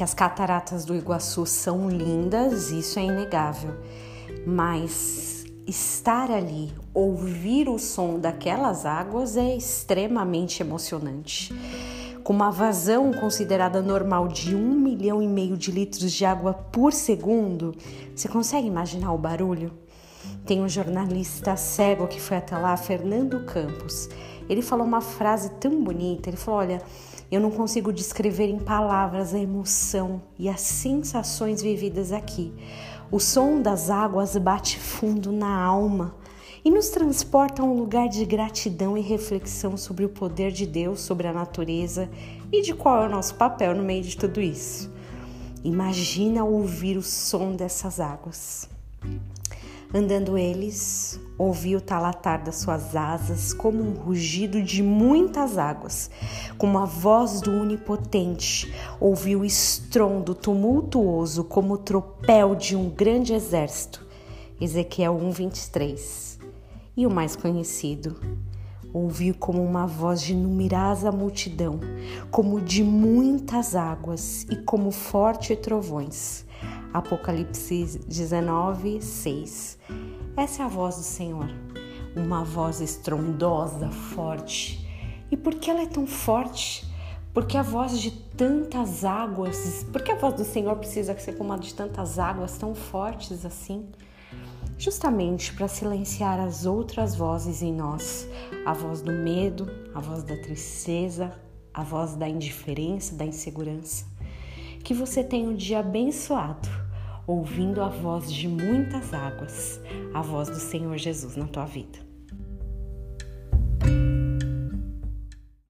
que as cataratas do Iguaçu são lindas, isso é inegável, mas estar ali, ouvir o som daquelas águas é extremamente emocionante. Com uma vazão considerada normal de um milhão e meio de litros de água por segundo, você consegue imaginar o barulho? Tem um jornalista cego que foi até lá, Fernando Campos. Ele falou uma frase tão bonita. Ele falou: Olha, eu não consigo descrever em palavras a emoção e as sensações vividas aqui. O som das águas bate fundo na alma e nos transporta a um lugar de gratidão e reflexão sobre o poder de Deus, sobre a natureza e de qual é o nosso papel no meio de tudo isso. Imagina ouvir o som dessas águas. Andando eles, ouvi o talatar das suas asas como um rugido de muitas águas, como a voz do Onipotente. Ouvi o estrondo tumultuoso como o tropel de um grande exército. Ezequiel 1:23. E o mais conhecido, ouvi como uma voz de numerosa multidão, como de muitas águas e como fortes trovões. Apocalipse 19, 6. Essa é a voz do Senhor, uma voz estrondosa, forte. E por que ela é tão forte? Porque a voz de tantas águas, porque a voz do Senhor precisa ser como a de tantas águas tão fortes assim? Justamente para silenciar as outras vozes em nós, a voz do medo, a voz da tristeza, a voz da indiferença, da insegurança. Que você tenha um dia abençoado, ouvindo a voz de muitas águas, a voz do Senhor Jesus na tua vida.